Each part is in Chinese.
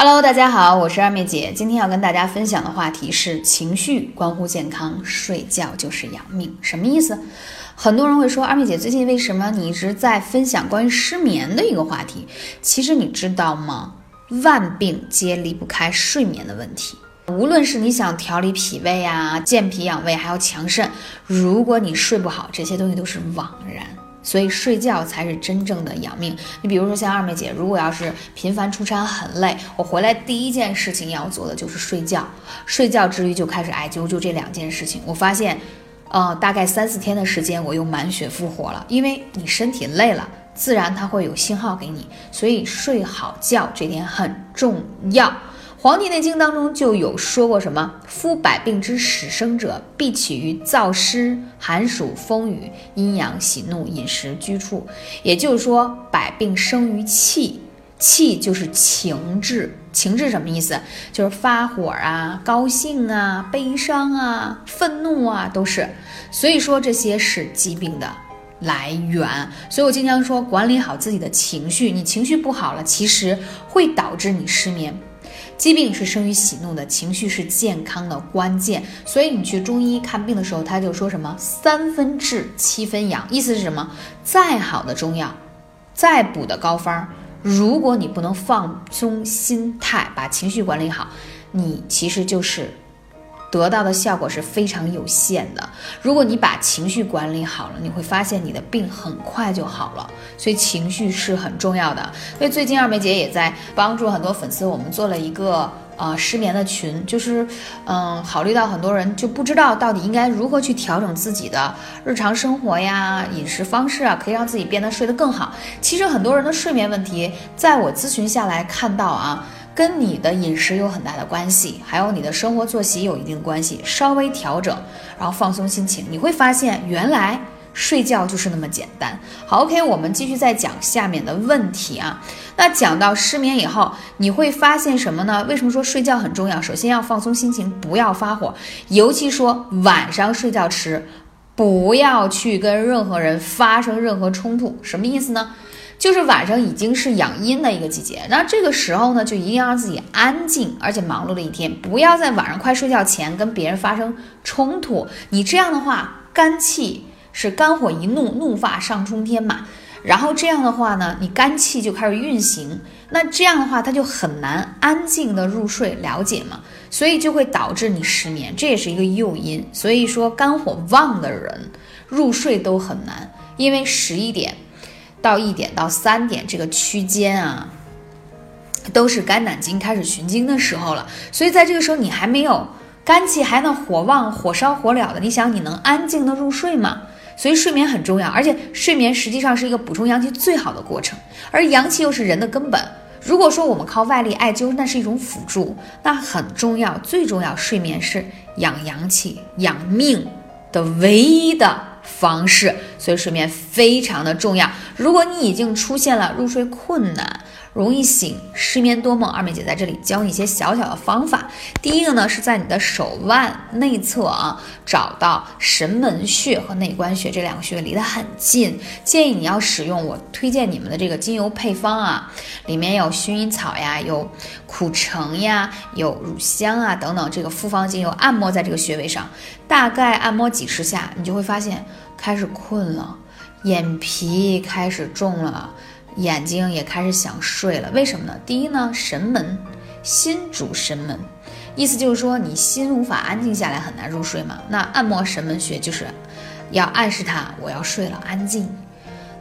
Hello，大家好，我是二妹姐。今天要跟大家分享的话题是情绪关乎健康，睡觉就是养命。什么意思？很多人会说，二妹姐最近为什么你一直在分享关于失眠的一个话题？其实你知道吗？万病皆离不开睡眠的问题。无论是你想调理脾胃啊、健脾养胃，还要强肾，如果你睡不好，这些东西都是枉然。所以睡觉才是真正的养命。你比如说像二妹姐，如果要是频繁出差很累，我回来第一件事情要做的就是睡觉。睡觉之余就开始艾灸，就这两件事情。我发现，呃，大概三四天的时间，我又满血复活了。因为你身体累了，自然它会有信号给你。所以睡好觉这点很重要。《黄帝内经》当中就有说过什么？夫百病之始生者，必起于燥湿、寒暑、风雨、阴阳、喜怒、饮食、居处。也就是说，百病生于气，气就是情志。情志什么意思？就是发火啊、高兴啊、悲伤啊、愤怒啊，都是。所以说，这些是疾病的来源。所以我经常说，管理好自己的情绪。你情绪不好了，其实会导致你失眠。疾病是生于喜怒的，情绪是健康的关键。所以你去中医看病的时候，他就说什么三分治，七分养，意思是什么？再好的中药，再补的膏方，如果你不能放松心态，把情绪管理好，你其实就是。得到的效果是非常有限的。如果你把情绪管理好了，你会发现你的病很快就好了。所以情绪是很重要的。所以最近二梅姐也在帮助很多粉丝，我们做了一个呃失眠的群，就是嗯考虑到很多人就不知道到底应该如何去调整自己的日常生活呀、饮食方式啊，可以让自己变得睡得更好。其实很多人的睡眠问题，在我咨询下来看到啊。跟你的饮食有很大的关系，还有你的生活作息有一定关系。稍微调整，然后放松心情，你会发现原来睡觉就是那么简单。好，OK，我们继续再讲下面的问题啊。那讲到失眠以后，你会发现什么呢？为什么说睡觉很重要？首先要放松心情，不要发火，尤其说晚上睡觉时，不要去跟任何人发生任何冲突。什么意思呢？就是晚上已经是养阴的一个季节，那这个时候呢，就一定要让自己安静，而且忙碌了一天，不要在晚上快睡觉前跟别人发生冲突。你这样的话，肝气是肝火一怒，怒发上冲天嘛。然后这样的话呢，你肝气就开始运行，那这样的话，它就很难安静的入睡，了解吗？所以就会导致你失眠，这也是一个诱因。所以说，肝火旺的人入睡都很难，因为十一点。到一点到三点这个区间啊，都是肝胆经开始循经的时候了，所以在这个时候你还没有肝气还能火旺火烧火燎的，你想你能安静的入睡吗？所以睡眠很重要，而且睡眠实际上是一个补充阳气最好的过程，而阳气又是人的根本。如果说我们靠外力艾灸，那是一种辅助，那很重要，最重要，睡眠是养阳气、养命的唯一的。方式，所以睡眠非常的重要。如果你已经出现了入睡困难、容易醒、失眠多梦，二妹姐在这里教你一些小小的方法。第一个呢，是在你的手腕内侧啊，找到神门穴和内关穴这两个穴位离得很近，建议你要使用我推荐你们的这个精油配方啊，里面有薰衣草呀，有苦橙呀，有乳香啊等等这个复方精油，按摩在这个穴位上，大概按摩几十下，你就会发现。开始困了，眼皮开始重了，眼睛也开始想睡了。为什么呢？第一呢，神门，心主神门，意思就是说你心无法安静下来，很难入睡嘛。那按摩神门穴就是要暗示他我要睡了，安静。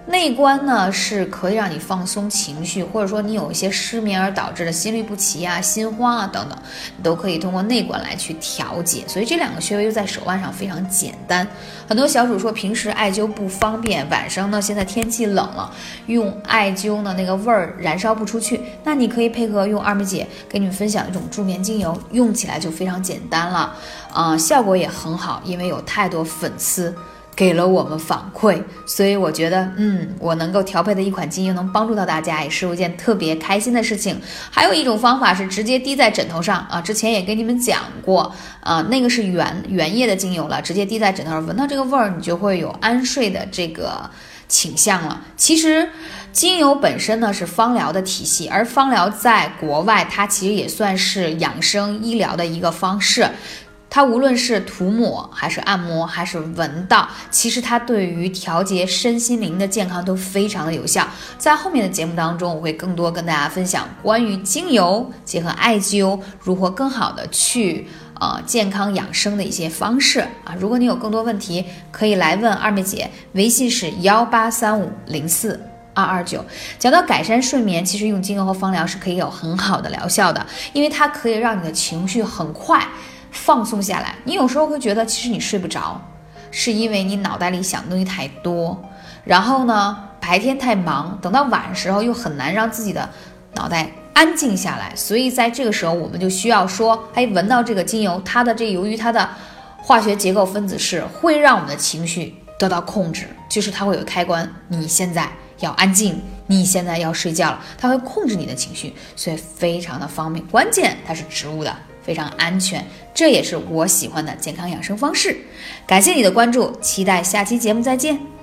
内关呢是可以让你放松情绪，或者说你有一些失眠而导致的心律不齐啊、心慌啊等等，你都可以通过内关来去调节。所以这两个穴位又在手腕上非常简单。很多小主说平时艾灸不方便，晚上呢现在天气冷了，用艾灸呢那个味儿燃烧不出去，那你可以配合用二妹姐给你们分享一种助眠精油，用起来就非常简单了，啊，效果也很好，因为有太多粉丝。给了我们反馈，所以我觉得，嗯，我能够调配的一款精油能帮助到大家，也是一件特别开心的事情。还有一种方法是直接滴在枕头上啊，之前也跟你们讲过啊，那个是原原液的精油了，直接滴在枕头上，闻到这个味儿，你就会有安睡的这个倾向了。其实。精油本身呢是芳疗的体系，而芳疗在国外它其实也算是养生医疗的一个方式。它无论是涂抹还是按摩还是闻到，其实它对于调节身心灵的健康都非常的有效。在后面的节目当中，我会更多跟大家分享关于精油结合艾灸如何更好的去呃健康养生的一些方式啊。如果你有更多问题，可以来问二妹姐，微信是幺八三五零四二二九。讲到改善睡眠，其实用精油和芳疗是可以有很好的疗效的，因为它可以让你的情绪很快。放松下来，你有时候会觉得其实你睡不着，是因为你脑袋里想的东西太多，然后呢白天太忙，等到晚时候又很难让自己的脑袋安静下来，所以在这个时候我们就需要说，哎，闻到这个精油，它的这由于它的化学结构分子式会让我们的情绪得到控制，就是它会有开关，你现在要安静，你现在要睡觉了，它会控制你的情绪，所以非常的方便，关键它是植物的。非常安全，这也是我喜欢的健康养生方式。感谢你的关注，期待下期节目再见。